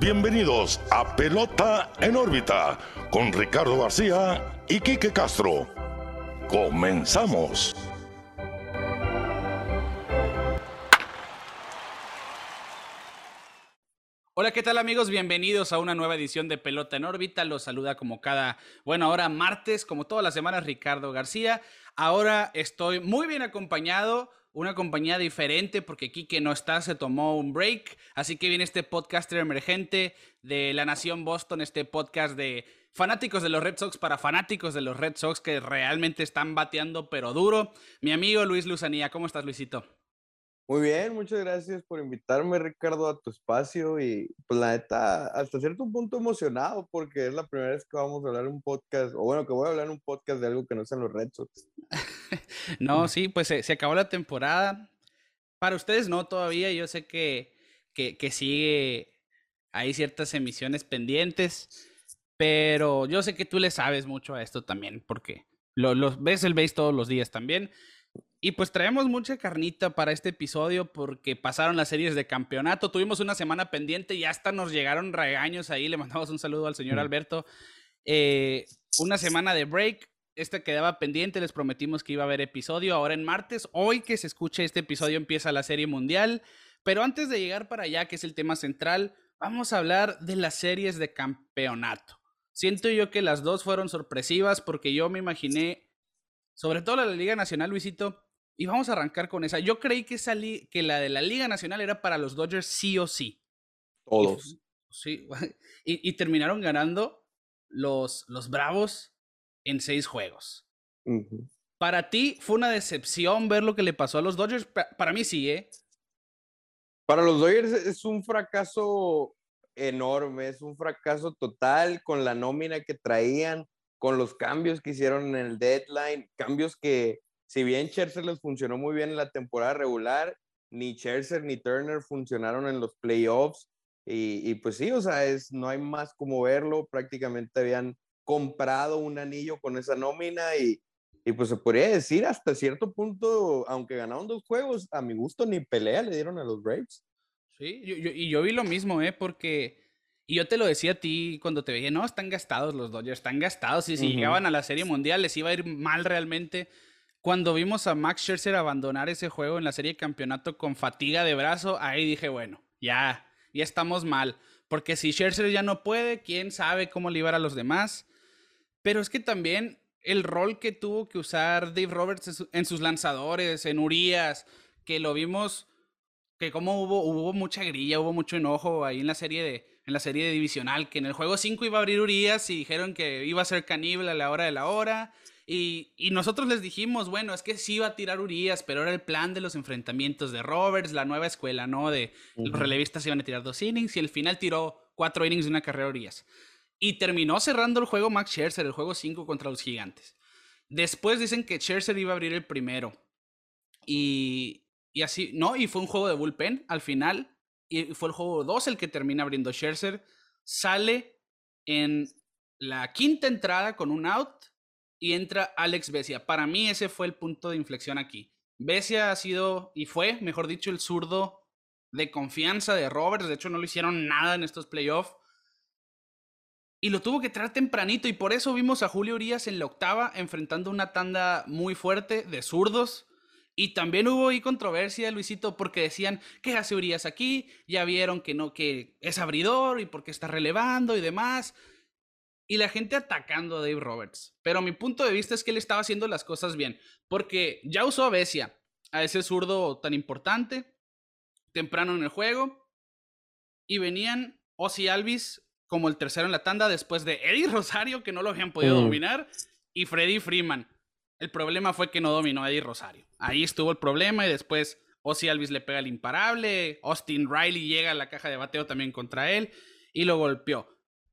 bienvenidos a Pelota en órbita con Ricardo García y Quique Castro. Comenzamos. Hola, ¿qué tal amigos? Bienvenidos a una nueva edición de Pelota en órbita. Los saluda como cada, bueno, ahora martes, como todas las semanas, Ricardo García. Ahora estoy muy bien acompañado una compañía diferente porque Kike no está, se tomó un break. Así que viene este podcaster emergente de la Nación Boston, este podcast de fanáticos de los Red Sox para fanáticos de los Red Sox que realmente están bateando pero duro. Mi amigo Luis Luzanía, ¿cómo estás Luisito? Muy bien, muchas gracias por invitarme, Ricardo, a tu espacio. Y pues la neta, hasta cierto punto emocionado, porque es la primera vez que vamos a hablar un podcast, o bueno, que voy a hablar un podcast de algo que no sean los Red Sox. no, sí, pues se, acabó la temporada. Para ustedes no todavía, yo sé que, que, sigue, hay ciertas emisiones pendientes, pero yo sé que tú le sabes mucho a esto también, porque lo, ves el base todos los días también. Y pues traemos mucha carnita para este episodio porque pasaron las series de campeonato. Tuvimos una semana pendiente y hasta nos llegaron regaños ahí. Le mandamos un saludo al señor Alberto. Eh, una semana de break. Esta quedaba pendiente. Les prometimos que iba a haber episodio ahora en martes. Hoy que se escuche este episodio empieza la serie mundial. Pero antes de llegar para allá, que es el tema central, vamos a hablar de las series de campeonato. Siento yo que las dos fueron sorpresivas porque yo me imaginé, sobre todo la de la Liga Nacional, Luisito, y vamos a arrancar con esa. Yo creí que, salí, que la de la Liga Nacional era para los Dodgers sí o sí. Todos. sí. Y, terminaron ganando los, los Bravos en seis juegos. Para ti fue una decepción ver lo que le pasó a los Dodgers. Para mí sí, ¿eh? Para los Dodgers es un fracaso enorme, es un fracaso total con la nómina que traían, con los cambios que hicieron en el deadline, cambios que si bien Scherzer les funcionó muy bien en la temporada regular, ni Scherzer ni Turner funcionaron en los playoffs. Y, pues sí, o sea, es, no hay más como verlo. Prácticamente habían comprado un anillo con esa nómina y, y pues se podría decir hasta cierto punto, aunque ganaron dos juegos, a mi gusto ni pelea le dieron a los Braves. Sí, y yo vi lo mismo, ¿eh? Porque, y yo te lo decía a ti cuando te veía, no, están gastados los Dodgers, están gastados, y si llegaban a la Serie Mundial les iba a ir mal realmente. Cuando vimos a Max Scherzer abandonar ese juego en la serie de campeonato con fatiga de brazo, ahí dije, bueno, ya, ya estamos mal. Porque si Scherzer ya no puede, quién sabe cómo librar a los demás. Pero es que también el rol que tuvo que usar Dave Roberts en sus lanzadores, en Urias, que lo vimos, que como hubo, hubo mucha grilla, hubo mucho enojo ahí en la serie de, en la serie divisional, que en el juego 5 iba a abrir Urias y dijeron que iba a ser caníbal a la hora de la hora y, nosotros les dijimos, bueno, es que sí iba a tirar Urias, pero era el plan de los enfrentamientos de Roberts, la nueva escuela, ¿no? De los relevistas iban a tirar dos innings y al final tiró cuatro innings de una carrera Urias. Y terminó cerrando el juego Max Scherzer, el juego 5 contra los gigantes. Después dicen que Scherzer iba a abrir el primero. Y, y así, no, y fue un juego de bullpen al final. Y fue el juego 2 el que termina abriendo Scherzer. Sale en la quinta entrada con un out y entra Alex Besia. Para mí ese fue el punto de inflexión aquí. Besia ha sido, y fue, mejor dicho, el zurdo de confianza de Roberts. De hecho, no le hicieron nada en estos playoffs. Y lo tuvo que traer tempranito y por eso vimos a Julio Urias en la octava enfrentando una tanda muy fuerte de zurdos. Y también hubo ahí controversia, Luisito, porque decían, ¿qué hace Urias aquí? Ya vieron que no, que es abridor y porque está relevando y demás y la gente atacando a Dave Roberts. Pero mi punto de vista es que él estaba haciendo las cosas bien, porque ya usó a Besia, a ese zurdo tan importante, temprano en el juego, y venían Ozzy Alvis como el tercero en la tanda después de Eddie Rosario, que no lo habían podido mm. dominar, y Freddy Freeman. El problema fue que no dominó a Eddie Rosario. Ahí estuvo el problema y después Ozzy Alvis le pega el imparable, Austin Riley llega a la caja de bateo también contra él y lo golpeó.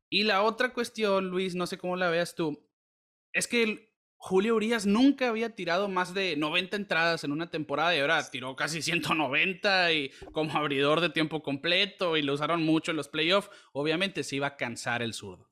Y la otra cuestión, Luis, no sé cómo la veas tú, es que Julio Urias nunca había tirado más de 90 entradas en una temporada y ahora tiró casi 190 y como abridor de tiempo completo y lo usaron mucho en los playoffs. Obviamente se iba a cansar el zurdo.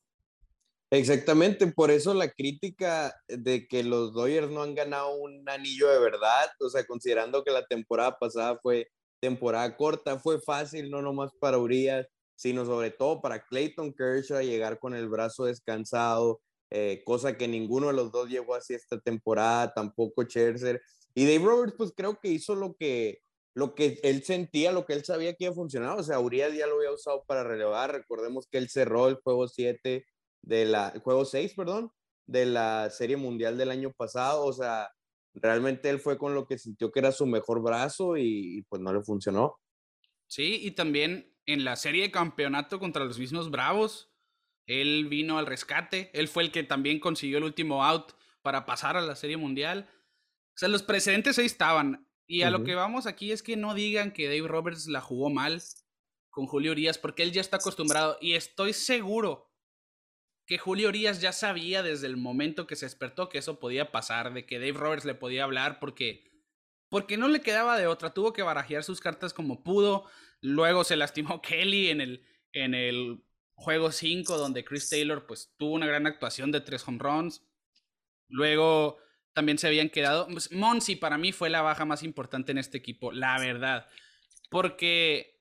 Exactamente, por eso la crítica de que los Dodgers no han ganado un anillo de verdad, o sea, considerando que la temporada pasada fue temporada corta, fue fácil, no nomás para Urias, sino sobre todo para Clayton Kershaw llegar con el brazo descansado, eh, cosa que ninguno de los dos llegó así esta temporada, tampoco Scherzer. Y Dave Roberts, pues creo que hizo lo que, lo que él sentía, lo que él sabía que iba a funcionar. O sea, Urias ya lo había usado para relevar. Recordemos que él cerró el juego 7 de la, el juego 6, perdón, de la Serie Mundial del año pasado. O sea, realmente él fue con lo que sintió que era su mejor brazo y, y pues no le funcionó. Sí, y también en la serie de campeonato contra los mismos Bravos, él vino al rescate. Él fue el que también consiguió el último out para pasar a la Serie Mundial. O sea, los precedentes ahí estaban. Y a lo que vamos aquí es que no digan que Dave Roberts la jugó mal con Julio Urias, porque él ya está acostumbrado. Y estoy seguro que Julio Urias ya sabía desde el momento que se despertó que eso podía pasar, de que Dave Roberts le podía hablar, porque, porque no le quedaba de otra. Tuvo que barajear sus cartas como pudo. Luego se lastimó Kelly en el, en el juego 5, donde Chris Taylor pues, tuvo una gran actuación de tres home runs. Luego también se habían quedado. Pues, Monsi para mí fue la baja más importante en este equipo, la verdad. Porque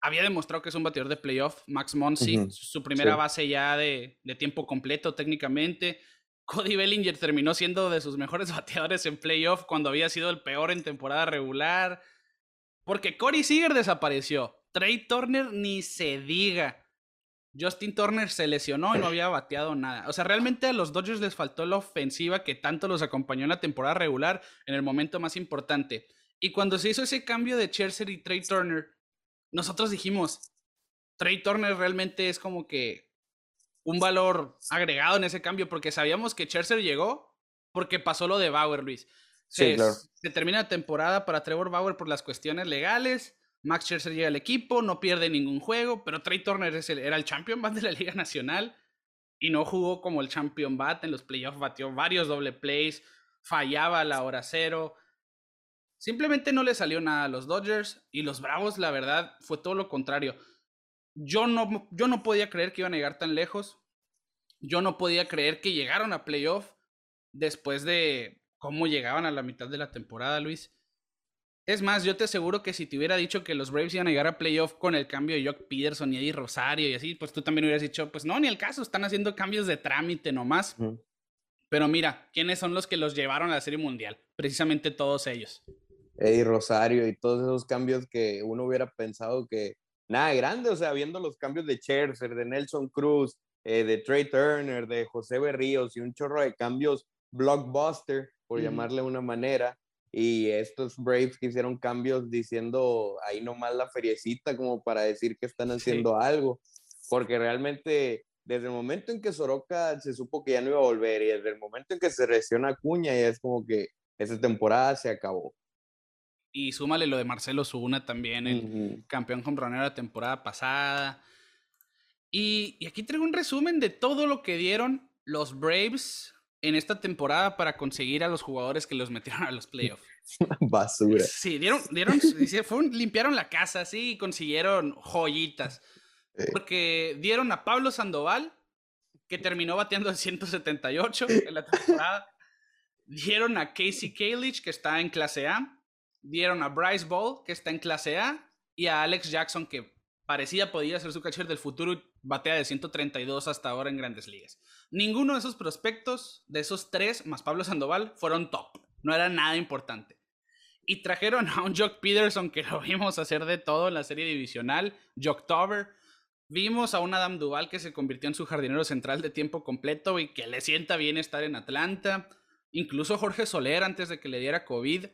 había demostrado que es un bateador de playoff, Max Monsi, su primera base ya de, de, tiempo completo técnicamente. Cody Bellinger terminó siendo de sus mejores bateadores en playoff cuando había sido el peor en temporada regular. Porque Corey Seager desapareció. Trey Turner ni se diga. Justin Turner se lesionó y no había bateado nada. O sea, realmente a los Dodgers les faltó la ofensiva que tanto los acompañó en la temporada regular en el momento más importante. Y cuando se hizo ese cambio de Scherzer y Trey Turner, nosotros dijimos, Trey Turner realmente es como que un valor agregado en ese cambio porque sabíamos que Scherzer llegó porque pasó lo de Bauer, Luis. Se, se termina la temporada para Trevor Bauer por las cuestiones legales Max Scherzer llega al equipo, no pierde ningún juego, pero Trey Turner era el champion bat de la Liga Nacional y no jugó como el champion bat en los playoffs, batió varios doble plays, fallaba a la hora cero. Simplemente no le salió nada a los Dodgers y los Bravos, la verdad, fue todo lo contrario. Yo no, yo no podía creer que iban a llegar tan lejos. Yo no podía creer que llegaron a playoff después de cómo llegaban a la mitad de la temporada, Luis. Es más, yo te aseguro que si te hubiera dicho que los Braves iban a llegar a playoff con el cambio de Jock Peterson y Eddie Rosario y así, pues tú también hubieras dicho, pues no, ni el caso, están haciendo cambios de trámite nomás. Pero mira, ¿quiénes son los que los llevaron a la Serie Mundial? Precisamente todos ellos. Eddie Rosario y todos esos cambios que uno hubiera pensado que nada grande, o sea, viendo los cambios de Scherzer, de Nelson Cruz, eh, de Trey Turner, de José Berríos y un chorro de cambios blockbuster, por llamarle de una manera y estos Braves que hicieron cambios diciendo ahí nomás la feriecita como para decir que están haciendo algo, porque realmente desde el momento en que Soroka se supo que ya no iba a volver y desde el momento en que se lesiona Cuña ya es como que esa temporada se acabó. Y súmale lo de Marcelo Zuna también, el campeón compronero de la temporada pasada. Y, y aquí traigo un resumen de todo lo que dieron los Braves en esta temporada para conseguir a los jugadores que los metieron a los playoffs. Basura. Sí, dieron, dieron, limpiaron la casa, sí, y consiguieron joyitas. Porque dieron a Pablo Sandoval, que terminó bateando en 178 en la temporada. dieron a Casey Kalich, que está en clase A. Dieron a Bryce Ball, que está en clase A. Y a Alex Jackson, que parecía podía ser su catcher del futuro batea de 132 hasta ahora en grandes ligas. Ninguno de esos prospectos, de esos tres, más Pablo Sandoval, fueron top. No era nada importante. Y trajeron a un Jock Peterson que lo vimos hacer de todo en la serie divisional, Jock Tover. Vimos a un Adam Duval que se convirtió en su jardinero central de tiempo completo y que le sienta bien estar en Atlanta. Incluso Jorge Soler, antes de que le diera COVID,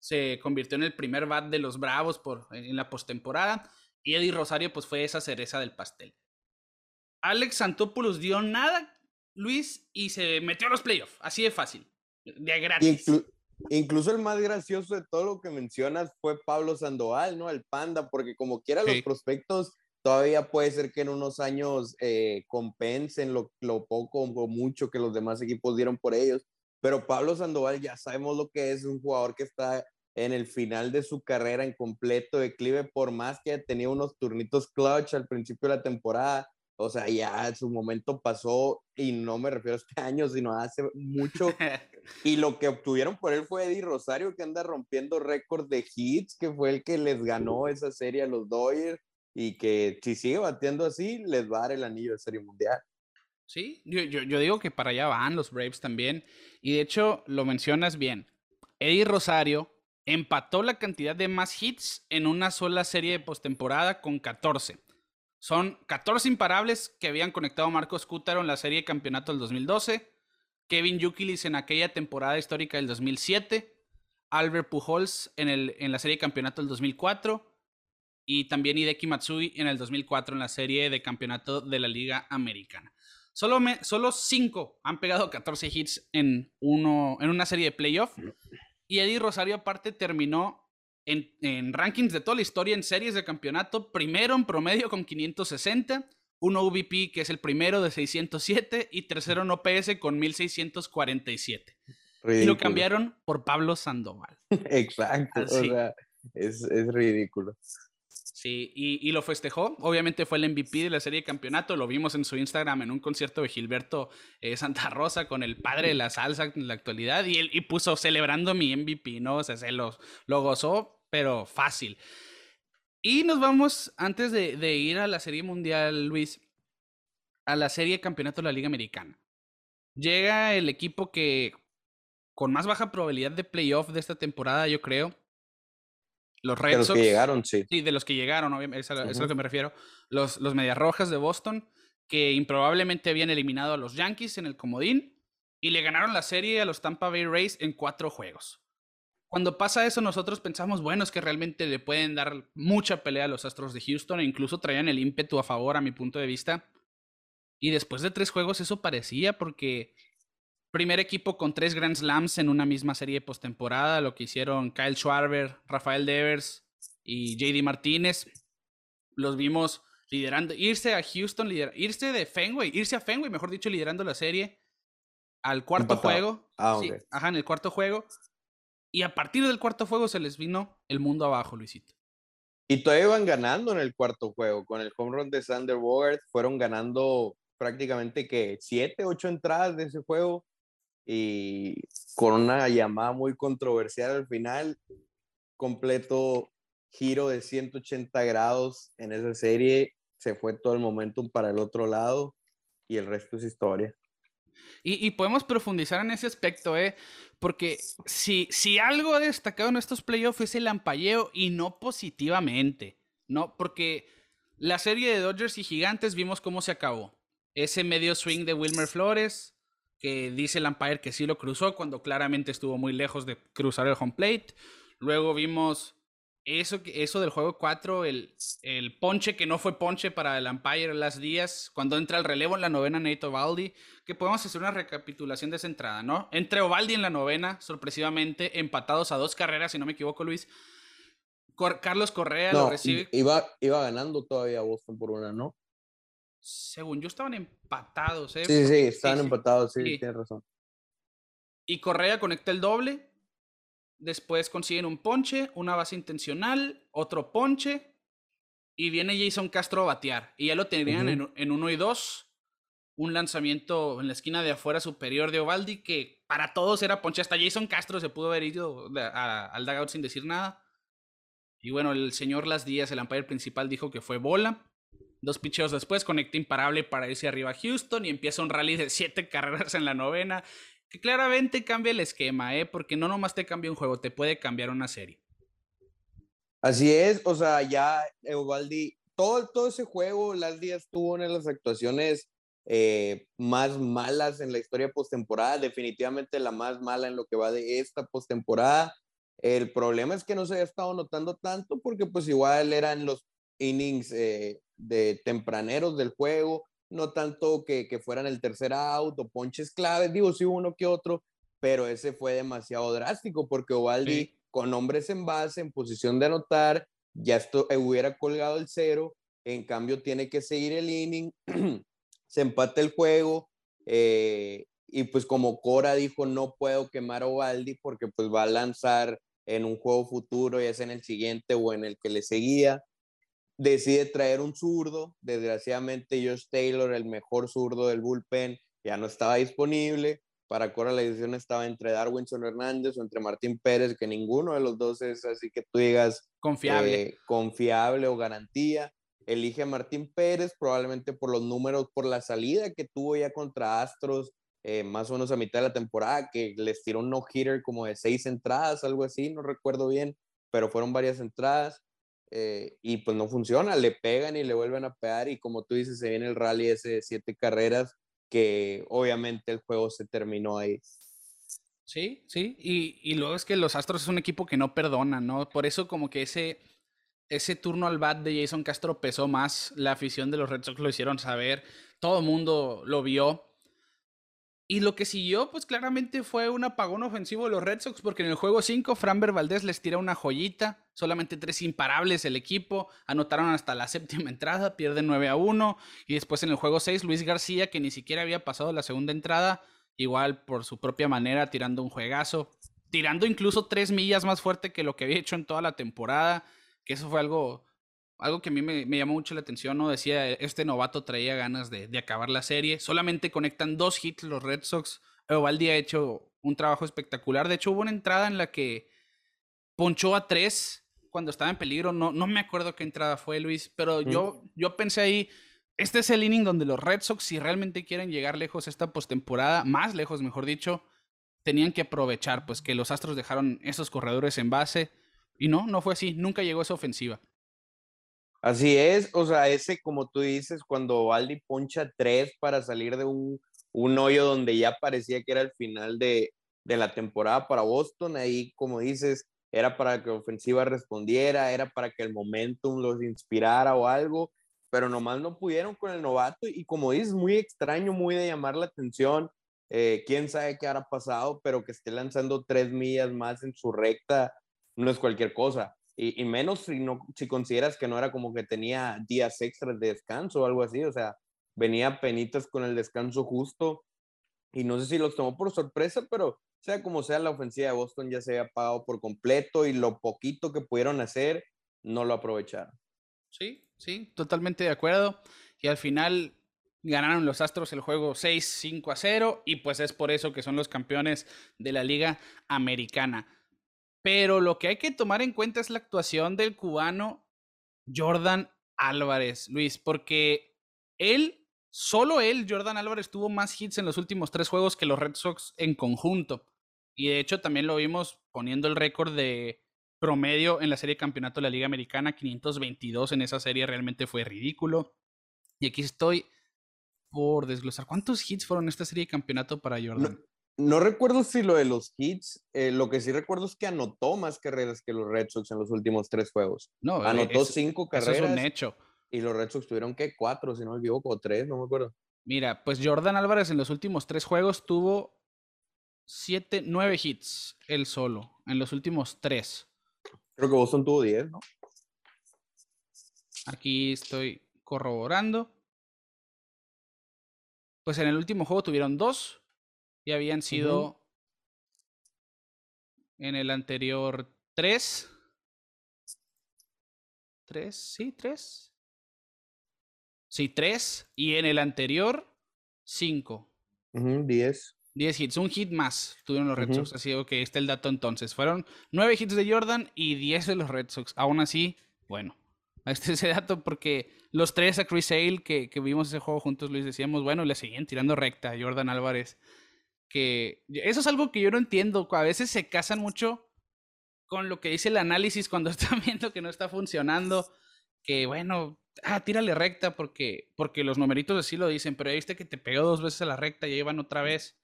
se convirtió en el primer bat de los Bravos por, en la postemporada. Y Eddie Rosario, pues fue esa cereza del pastel. Alex Santopoulos dio nada, Luis, y se metió a los playoffs. Así de fácil. De gratis. incluso el más gracioso de todo lo que mencionas fue Pablo Sandoval, ¿no? El Panda, porque como quiera los prospectos, todavía puede ser que en unos años eh, compensen lo, lo poco o mucho que los demás equipos dieron por ellos. Pero Pablo Sandoval ya sabemos lo que es un jugador que está en el final de su carrera en completo declive, por más que haya tenido unos turnitos clutch al principio de la temporada. O sea, ya su momento pasó y no me refiero a este año, sino hace mucho. y lo que obtuvieron por él fue Eddie Rosario, que anda rompiendo récord de hits, que fue el que les ganó esa serie a los Dodgers. y que si sigue bateando así, les va a dar el anillo de Serie Mundial. Sí, yo, yo, digo que para allá van los Braves también. Y de hecho, lo mencionas bien. Eddie Rosario empató la cantidad de más hits en una sola serie de postemporada con 14. Son 14 imparables que habían conectado a Marcos Cútaro en la serie de campeonato del 2012, Kevin Yukilis en aquella temporada histórica del 2007, Albert Pujols en, el, en la serie de campeonato del 2004 y también Hideki Matsui en el 2004 en la serie de campeonato de la Liga Americana. Solo, solo cinco han pegado 14 hits en, uno, en una serie de playoff. Y Eddie Rosario aparte terminó en, en, rankings de toda la historia en series de campeonato, primero en promedio con 560, uno UVP que es el primero de 607 y tercero en OPS con 1647. Y lo cambiaron por Pablo Sandoval. Exacto, o sea, es, es ridículo. Sí, y, lo festejó. Obviamente fue el MVP de la serie de campeonato. Lo vimos en su Instagram en un concierto de Gilberto eh, Santa Rosa con el padre de la salsa en la actualidad. Y él y puso celebrando mi MVP, ¿no? O sea, se lo, lo gozó, pero fácil. Y nos vamos, antes de, de, ir a la serie mundial, Luis, a la serie de campeonato de la Liga Americana. Llega el equipo que con más baja probabilidad de playoff de esta temporada, yo creo los Red de los que llegaron, sí. Sí, de los que llegaron, obviamente, es a, lo que me refiero. Los, los Medias Rojas de Boston, que improbablemente habían eliminado a los Yankees en el comodín y le ganaron la serie a los Tampa Bay Rays en cuatro juegos. Cuando pasa eso, nosotros pensamos, bueno, es que realmente le pueden dar mucha pelea a los Astros de Houston e incluso traían el ímpetu a favor, a mi punto de vista. Y después de tres juegos, eso parecía porque primer equipo con tres Grand Slams en una misma serie postemporada, lo que hicieron Kyle Schwarber, Rafael Devers y JD Martínez. Los vimos liderando, irse a Houston, irse de Fenway, irse a Fenway, mejor dicho, liderando la serie al cuarto juego. Ah, ajá, en el cuarto juego. Y a partir del cuarto juego se les vino el mundo abajo, Luisito. Y todavía iban ganando en el cuarto juego. Con el home run de Sander Bogart fueron ganando prácticamente que siete, ocho entradas de ese juego y con una llamada muy controversial al final, completo giro de 180 grados en esa serie, se fue todo el momentum para el otro lado y el resto es historia. Y, podemos profundizar en ese aspecto, ¿eh? Porque si, si algo ha destacado en estos playoffs es el ampalleo y no positivamente, ¿no? Porque la serie de Dodgers y Gigantes vimos cómo se acabó. Ese medio swing de Wilmer Flores, que dice el umpire que sí lo cruzó cuando claramente estuvo muy lejos de cruzar el home plate. Luego vimos eso, eso del juego 4, el, el ponche que no fue ponche para el umpire las días, cuando entra el relevo en la novena Nate Ovaldi, que podemos hacer una recapitulación de esa entrada, ¿no? Entre Ovaldi en la novena, sorpresivamente, empatados a dos carreras, si no me equivoco, Luis. Carlos Correa lo recibe. Iba, iba ganando todavía Boston por una, ¿no? Según yo, estaban empatados, ¿eh? Sí, sí, estaban empatados, sí, tienes razón. Y Correa conecta el doble. Después consiguen un ponche, una base intencional, otro ponche. Y viene Jason Castro a batear. Y ya lo tenían en, en uno y dos. Un lanzamiento en la esquina de afuera superior de Ovaldi que para todos era ponche. Hasta Jason Castro se pudo haber ido al dugout sin decir nada. Y bueno, el señor Las Díaz, el umpire principal, dijo que fue bola. Dos picheos después, conecta imparable para irse arriba a Houston y empieza un rally de siete carreras en la novena, que claramente cambia el esquema, ¿eh? porque no nomás te cambia un juego, te puede cambiar una serie. Así es, o sea, ya Evaldi, todo, todo ese juego, las días tuvo una de las actuaciones eh, más malas en la historia postemporada, definitivamente la más mala en lo que va de esta postemporada. El problema es que no se había estado notando tanto porque pues igual eran los innings eh, de tempraneros del juego, no tanto que, que fueran el tercer out o ponches claves, digo, sí uno que otro, pero ese fue demasiado drástico porque Ovaldi con hombres en base, en posición de anotar, ya esto, eh, hubiera colgado el cero, en cambio tiene que seguir el inning, se empata el juego, eh, y pues como Cora dijo, no puedo quemar a Ovaldi porque pues va a lanzar en un juego futuro, ya sea en el siguiente o en el que le seguía decide traer un zurdo. Desgraciadamente, Josh Taylor, el mejor zurdo del bullpen, ya no estaba disponible. Para Cora la decisión estaba entre Darwinson Hernández o entre Martín Pérez, que ninguno de los dos es así que tú digas confiable, eh, confiable o garantía. elige a Martín Pérez, probablemente por los números, por la salida que tuvo ya contra Astros, eh, más o menos a mitad de la temporada, que les tiró un no-hitter como de seis entradas, algo así, no recuerdo bien, pero fueron varias entradas. Eh, y pues no funciona, le pegan y le vuelven a pegar y como tú dices, se viene el rally ese de siete carreras que obviamente el juego se terminó ahí. Sí, sí, y, y luego es que los Astros es un equipo que no perdona, ¿no? Por eso como que ese, ese turno al bat de Jason Castro pesó más, la afición de los Red Sox lo hicieron saber, todo el mundo lo vio, y lo que siguió, pues claramente fue un apagón ofensivo de los Red Sox, porque en el juego 5, Framber Valdez les tira una joyita, solamente tres imparables el equipo, anotaron hasta la séptima entrada, pierden 9 a 1, y después en el juego 6, Luis García, que ni siquiera había pasado la segunda entrada, igual por su propia manera, tirando un juegazo, tirando incluso tres millas más fuerte que lo que había hecho en toda la temporada, que eso fue algo algo que a mí me, llamó mucho la atención, ¿no? Decía, este novato traía ganas de, acabar la serie. Solamente conectan dos hits los Red Sox. Eovaldi ha hecho un trabajo espectacular. De hecho, hubo una entrada en la que ponchó a tres cuando estaba en peligro. No, no me acuerdo qué entrada fue, Luis, pero yo, yo pensé ahí, este es el inning donde los Red Sox, si realmente quieren llegar lejos esta postemporada, más lejos, mejor dicho, tenían que aprovechar, pues que los Astros dejaron esos corredores en base. Y no, no fue así. Nunca llegó esa ofensiva. Así es, o sea, ese como tú dices, cuando Valdi poncha tres para salir de un, un hoyo donde ya parecía que era el final de, de la temporada para Boston, ahí como dices, era para que ofensiva respondiera, era para que el momentum los inspirara o algo, pero nomás no pudieron con el novato y como dices, muy extraño, muy de llamar la atención, eh, quién sabe qué habrá pasado, pero que esté lanzando tres millas más en su recta no es cualquier cosa. Y, menos si, no, si consideras que no era como que tenía días extras de descanso o algo así, o sea, venía penitas con el descanso justo. Y no sé si los tomó por sorpresa, pero sea como sea, la ofensiva de Boston ya se había apagado por completo y lo poquito que pudieron hacer no lo aprovecharon. Sí, sí, totalmente de acuerdo. Y al final ganaron los Astros el juego 6-5 a 0 y pues es por eso que son los campeones de la Liga Americana. Pero lo que hay que tomar en cuenta es la actuación del cubano Jordan Álvarez, Luis, porque él, solo él, Jordan Álvarez, tuvo más hits en los últimos tres juegos que los Red Sox en conjunto. Y de hecho también lo vimos poniendo el récord de promedio en la serie de campeonato de la Liga Americana, 522 en esa serie, realmente fue ridículo. Y aquí estoy por desglosar. ¿Cuántos hits fueron esta serie de campeonato para Jordan? No recuerdo si lo de los hits, eh, lo que sí recuerdo es que anotó más carreras que los Red Sox en los últimos tres juegos. No, anotó cinco carreras. Eso es un hecho. Y los Red Sox tuvieron que cuatro, si no me equivoco, o tres, no me acuerdo. Mira, pues Jordan Álvarez en los últimos tres juegos tuvo siete, nueve hits, él solo, en los últimos tres. Creo que Boston tuvo diez, ¿no? Aquí estoy corroborando. Pues en el último juego tuvieron dos, y habían sido en el anterior tres. ¿Tres? ¿Sí? ¿Tres? Sí, tres. Y en el anterior, cinco. diez. Diez hits, un hit más tuvieron los Red Sox. Así que está el dato entonces. Fueron nueve hits de Jordan y diez de los Red Sox. Aún así, bueno, este ese dato porque los tres a Chris Sale que, que vimos ese juego juntos, les decíamos, bueno, le seguían tirando recta a Jordan Álvarez que eso es algo que yo no entiendo. A veces se casan mucho con lo que dice el análisis cuando están viendo que no está funcionando. Que bueno, ah, tírale recta porque, porque los numeritos así lo dicen, pero viste que te pegó dos veces a la recta y llevan otra vez.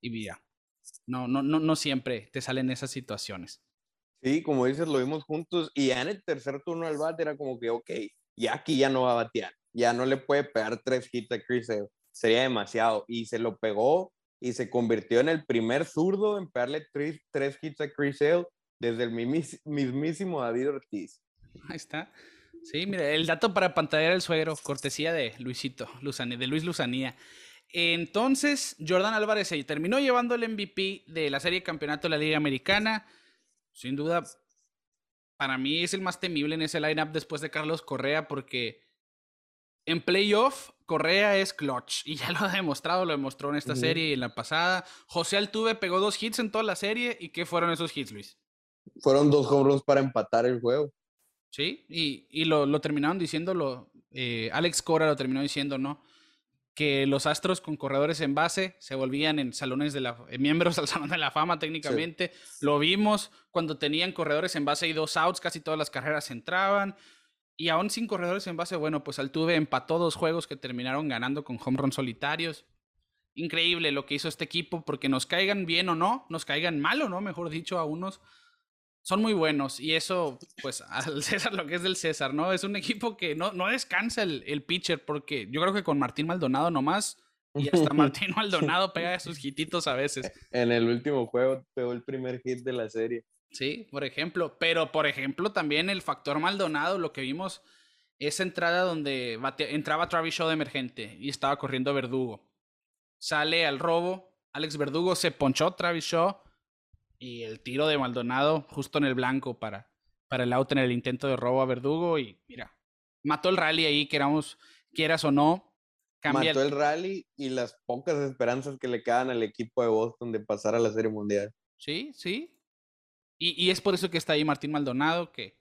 Y mira, no, no, no, no siempre te salen esas situaciones. Sí, como dices, lo vimos juntos y ya en el tercer turno al bate era como que, ok, ya aquí ya no va a batear, ya no le puede pegar tres hits a Chris sería demasiado. Y se lo pegó y se convirtió en el primer zurdo en pegarle tres, tres hits a Chris Hale desde el mismísimo David Ortiz. Ahí está. Sí, mire, el dato para pantallar el suegro, cortesía de Luisito, de Luis Luzanía. Entonces, Jordan Álvarez se terminó llevando el MVP de la serie de campeonato de la Liga Americana. Sin duda, para mí es el más temible en ese lineup después de Carlos Correa, porque en playoff, Correa es clutch y ya lo ha demostrado, lo demostró en esta serie y en la pasada. José Altuve pegó dos hits en toda la serie y ¿qué fueron esos hits, Luis? Fueron dos home para empatar el juego. Sí, y, y lo, lo, terminaron diciendo, eh, Alex Cora lo terminó diciendo, ¿no? Que los Astros con corredores en base se volvían en salones de la miembros al Salón de la Fama técnicamente. Lo vimos cuando tenían corredores en base y dos outs, casi todas las carreras entraban. Y aún sin corredores en base, bueno, pues Altuve empató dos juegos que terminaron ganando con home run solitarios. Increíble lo que hizo este equipo, porque nos caigan bien o no, nos caigan mal o no, mejor dicho, a unos, son muy buenos. Y eso, pues, al César lo que es del César, ¿no? Es un equipo que no, no descansa el, el pitcher, porque yo creo que con Martín Maldonado nomás, y hasta Martín Maldonado pega sus hititos a veces. En el último juego pegó el primer hit de la serie. Sí, por ejemplo. Pero, por ejemplo, también el factor Maldonado, lo que vimos, esa entrada donde entraba Travis Shaw de emergente y estaba corriendo Verdugo. Sale al robo, Alex Verdugo se ponchó Travis Shaw y el tiro de Maldonado justo en el blanco para, para el out en el intento de robo a Verdugo y mira, mató el rally ahí, queramos, quieras o no. Cambia mató el... el rally y las pocas esperanzas que le quedan al equipo de Boston de pasar a la Serie Mundial. Sí, sí, y, es por eso que está ahí Martín Maldonado, que,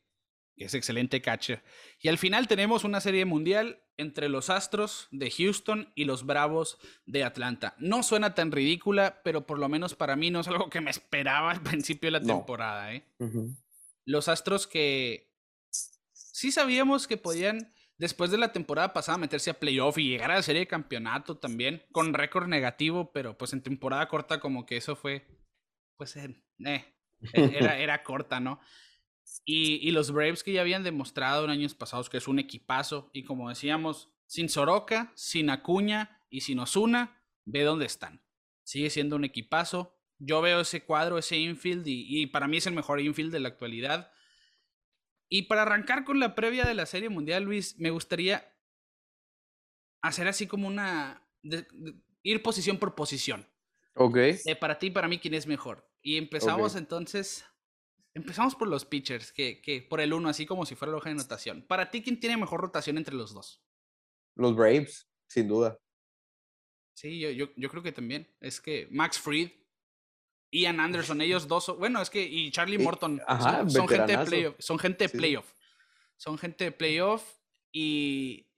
es excelente catcher. Y al final tenemos una serie mundial entre los Astros de Houston y los Bravos de Atlanta. No suena tan ridícula, pero por lo menos para mí no es algo que me esperaba al principio de la temporada. ¿eh? Los Astros que sí sabíamos que podían, después de la temporada pasada, meterse a playoff y llegar a la serie de campeonato también, con récord negativo, pero pues en temporada corta como que eso fue, pues, eh, e, era, era corta, ¿no? Y, y, los Braves que ya habían demostrado en años pasados que es un equipazo. Y como decíamos, sin Soroka, sin Acuña y sin Osuna, ve dónde están. Sigue siendo un equipazo. Yo veo ese cuadro, ese infield, y, y, para mí es el mejor infield de la actualidad. Y para arrancar con la previa de la Serie Mundial, Luis, me gustaría hacer así como una. ir posición por posición. Ok. Eh, para ti y para mí, ¿quién es mejor? Y empezamos entonces. Empezamos por los pitchers, que, que por el uno, así como si fuera la hoja de anotación. Para ti, ¿quién tiene mejor rotación entre los dos? Los Braves, sin duda. Sí, yo, yo, yo creo que también. Es que Max Fried, Ian Anderson, ellos dos, bueno, es que, y Charlie Morton, son, gente de playoff, son gente de playoff. Son gente de playoff y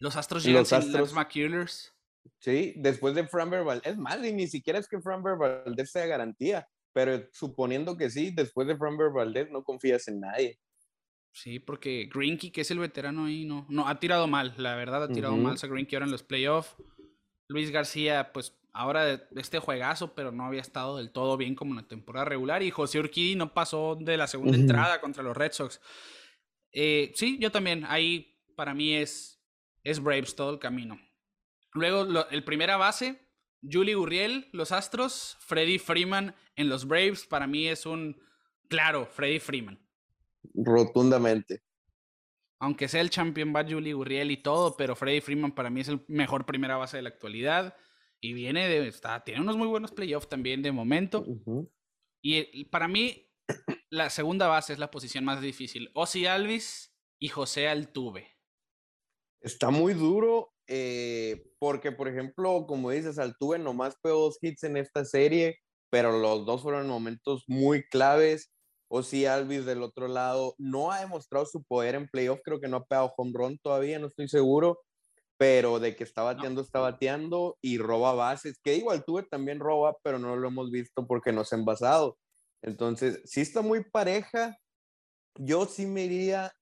los Astros llegan los Astros... McCullers. Sí, después de Framber Valdez, es más, y ni siquiera es que Framber Valdez sea garantía, pero suponiendo que sí, después de Framber Valdez no confías en nadie. Sí, porque Greenkey, que es el veterano ahí, no, no ha tirado mal, la verdad, ha tirado mal a Greenkey ahora en los playoffs. Luis García, pues ahora este juegazo, pero no había estado del todo bien como en la temporada regular. Y José Urquidi no pasó de la segunda entrada contra los Red Sox. Eh, sí, yo también. Ahí para mí es, es Braves todo el camino. Luego, el primera base, Julie Gurriel, los Astros, Freddy Freeman en los Braves, para mí es un claro, Freddy Freeman. Rotundamente. Aunque sea el champion va Julie Gurriel y todo, pero Freddy Freeman para mí es el mejor primera base de la actualidad. Y viene de. Está, tiene unos muy buenos playoffs también de momento. y, para mí, la segunda base es la posición más difícil. Ozzy Alvis y José Altuve. Está muy duro eh, porque, por ejemplo, como dices, Altuve nomás pegó dos hits en esta serie, pero los dos fueron momentos muy claves. O si Alvis del otro lado no ha demostrado su poder en playoff, creo que no ha pegado home run todavía, no estoy seguro, pero de que está bateando, está bateando y roba bases, que igual Altuve también roba, pero no lo hemos visto porque no se ha envasado. Entonces, sí está muy pareja. Yo sí me iría,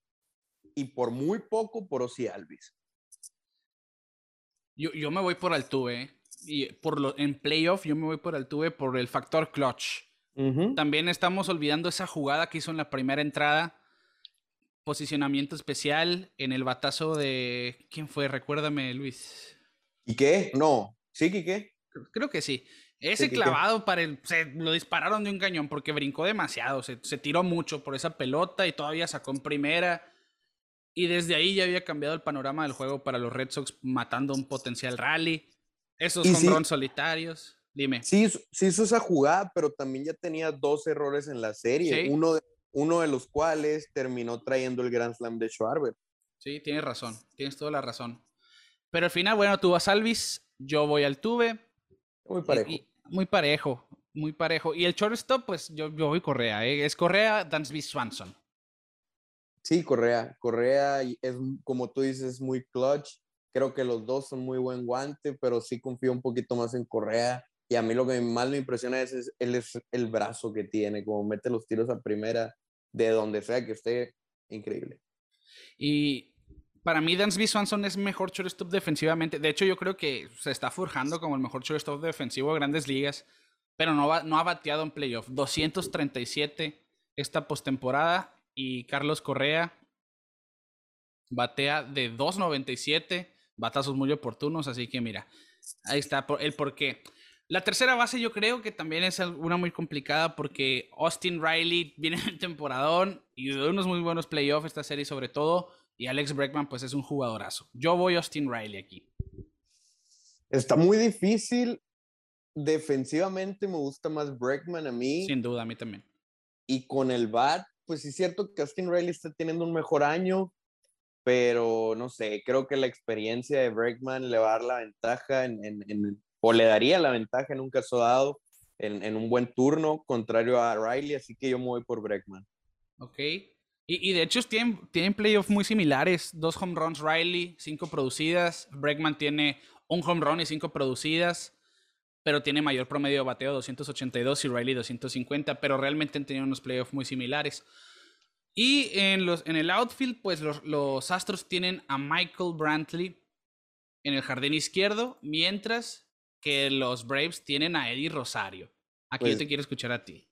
y por muy poco, por Osi Alvis. Yo, yo me voy por Altuve. Y por lo, en playoff yo me voy por Altuve por el factor clutch. También estamos olvidando esa jugada que hizo en la primera entrada. Posicionamiento especial en el batazo de... ¿Quién fue? Recuérdame, Luis. ¿Y qué? No. ¿Sí, qué? Creo que sí. Ese clavado para el, se lo dispararon de un cañón porque brincó demasiado, se, se, tiró mucho por esa pelota y todavía sacó en primera. Y desde ahí ya había cambiado el panorama del juego para los Red Sox, matando un potencial rally. Esos son solitarios. Dime. Sí, sí hizo esa jugada, pero también ya tenía dos errores en la serie. Uno, de, uno de los cuales terminó trayendo el Grand Slam de Schwarber. Sí, tienes razón. Tienes toda la razón. Pero al final, bueno, tú vas Alvis, yo voy al Tuve. Muy parejo. muy parejo, muy parejo. Y el shortstop, pues yo, yo voy Correa. ¿eh? Es Correa, Dansby Swanson. Sí, Correa. Correa es, como tú dices, muy clutch. Creo que los dos son muy buen guante, pero sí confío un poquito más en Correa. Y a mí lo que más me impresiona es, es, el brazo que tiene, como mete los tiros a primera, de donde sea que esté, increíble. Y para mí, Dansby Swanson es mejor shortstop defensivamente. De hecho, yo creo que se está forjando como el mejor shortstop defensivo de grandes ligas, pero no, va, no ha bateado en playoff. 237 esta postemporada y Carlos Correa batea de 297, batazos muy oportunos, así que mira, ahí está el porqué. La tercera base yo creo que también es una muy complicada porque Austin Riley viene en temporadón y de unos muy buenos playoffs esta serie sobre todo y Alex Bregman pues es un jugadorazo. Yo voy Austin Riley aquí. Está muy difícil. Defensivamente me gusta más Bregman a mí. Sin duda, a mí también. Y con el bat, pues sí es cierto que Austin Riley está teniendo un mejor año, pero no sé, creo que la experiencia de Bregman le va a dar la ventaja en, en, en o le daría la ventaja en un caso dado en, un buen turno, contrario a Riley, así que yo me voy por Bregman. Ok. Y, de hecho tienen, tienen playoffs muy similares. Dos home runs Riley, cinco producidas. Bregman tiene un home run y cinco producidas, pero tiene mayor promedio de bateo 282 y Riley 250, pero realmente han tenido unos playoffs muy similares. Y en, los, en el outfield, pues los, los Astros tienen a Michael Brantley en el jardín izquierdo, mientras que los Braves tienen a Eddie Rosario. Aquí yo pues te quiero escuchar a ti.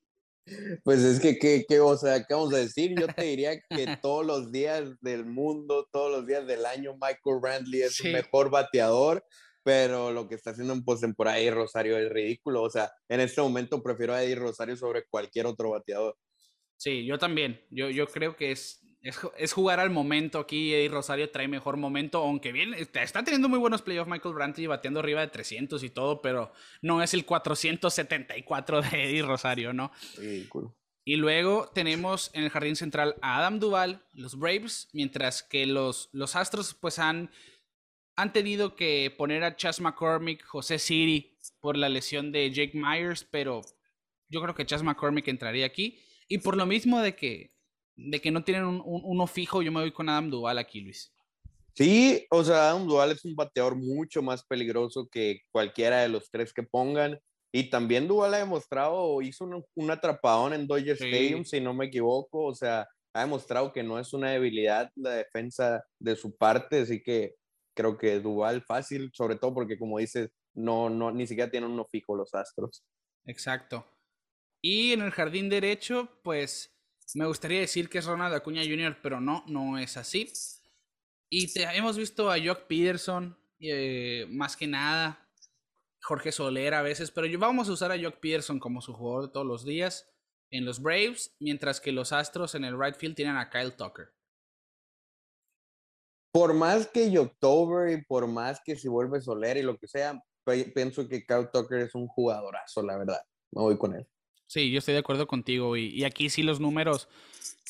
Pues es que, ¿qué, o sea, ¿qué vamos a decir? Yo te diría que todos los días del mundo, todos los días del año, Michael Brantley es el mejor bateador, pero lo que está haciendo en postemporada Eddie Rosario es ridículo. O sea, en este momento prefiero a Eddie Rosario sobre cualquier otro bateador. Sí, yo también. Yo, yo creo que es es, jugar al momento aquí. Eddie Rosario trae mejor momento, aunque bien está teniendo muy buenos playoffs Michael Brantley bateando arriba de 300 y todo, pero no es el 474 de Eddie Rosario, ¿no? Y luego tenemos en el jardín central a Adam Duval, los Braves, mientras que los, los Astros pues han, han tenido que poner a Chas McCormick, José Siri por la lesión de Jake Myers, pero yo creo que Chas McCormick entraría aquí. Y por lo mismo de que de que no tienen un, uno fijo, yo me voy con Adam Duval aquí, Luis. Sí, o sea, Adam Duval es un bateador mucho más peligroso que cualquiera de los tres que pongan. Y también Duval ha demostrado, hizo un, atrapadón en Dodger Stadium, si no me equivoco. O sea, ha demostrado que no es una debilidad la defensa de su parte. Así que creo que Duval fácil, sobre todo porque, como dices, no, no, ni siquiera tienen uno fijo los Astros. Exacto. Y en el jardín derecho, pues me gustaría decir que es Ronald Acuña Jr., pero no, no es así. Y hemos visto a Jock Peterson, eh, más que nada, Jorge Soler a veces, pero vamos a usar a Jock Peterson como su jugador todos los días en los Braves, mientras que los Astros en el right field tienen a Kyle Tucker. Por más que October y por más que si vuelve Soler y lo que sea, pienso que Kyle Tucker es un jugadorazo, la verdad. Me voy con él. Sí, yo estoy de acuerdo contigo. Y, aquí sí los números.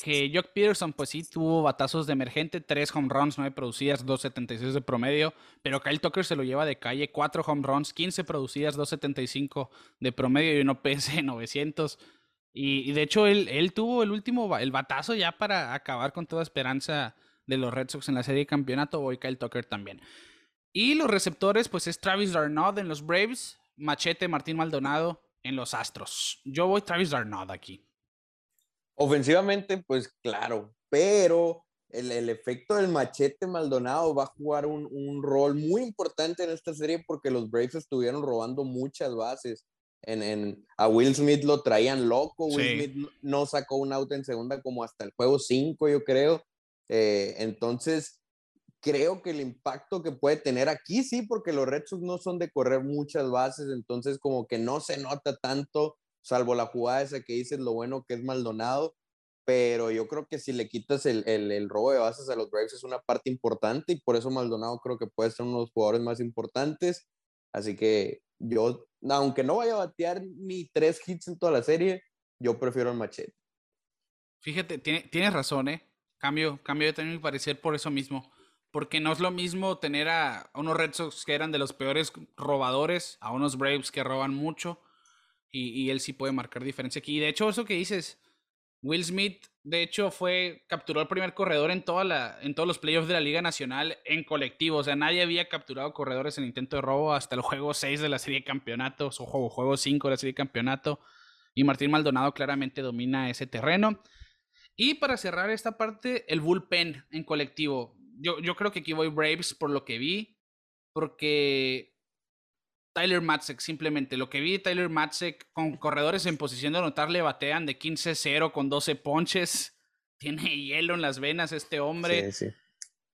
Que Jock Peterson, pues sí, tuvo batazos de emergente, tres home runs, nueve producidas, 2.76 de promedio. Pero Kyle Tucker se lo lleva de calle, cuatro home runs, 15 producidas, 2.75 de promedio y uno PS 900. Y, y, de hecho, él, él tuvo el último, el batazo ya para acabar con toda esperanza de los Red Sox en la serie de campeonato. Voy Kyle Tucker también. Y los receptores, pues es Travis Darnaud en los Braves, Machete, Martín Maldonado en los Astros. Yo voy Travis Darnold aquí. Ofensivamente, pues claro, pero el, el, efecto del machete Maldonado va a jugar un, un, rol muy importante en esta serie porque los Braves estuvieron robando muchas bases. En, en, a Will Smith lo traían loco, Will Smith no sacó un out en segunda como hasta el juego 5, yo creo. Eh, entonces, creo que el impacto que puede tener aquí sí, porque los Red Sox no son de correr muchas bases, entonces como que no se nota tanto, salvo la jugada esa que dices, lo bueno que es Maldonado, pero yo creo que si le quitas el, el, robo de bases a los Braves es una parte importante y por eso Maldonado creo que puede ser uno de los jugadores más importantes, así que yo, aunque no vaya a batear ni tres hits en toda la serie, yo prefiero el machete. Fíjate, tiene, tienes razón, ¿eh? Cambio, cambio también mi parecer por eso mismo porque no es lo mismo tener a unos Red Sox que eran de los peores robadores, a unos Braves que roban mucho, y, él sí puede marcar diferencia aquí. Y de hecho, eso que dices, Will Smith, de hecho, fue, capturó el primer corredor en, toda la, en todos los playoffs de la Liga Nacional en colectivo. O sea, nadie había capturado corredores en intento de robo hasta el juego 6 de la serie de campeonatos o juego, juego 5 de la serie de campeonato. Y Martín Maldonado claramente domina ese terreno. Y para cerrar esta parte, el bullpen en colectivo. Yo, yo creo que aquí voy Braves por lo que vi, porque Tyler Matzek, simplemente lo que vi Tyler Matzek con corredores en posición de anotar le batean de 15-0 con 12 ponches. Tiene hielo en las venas este hombre. Sí, sí.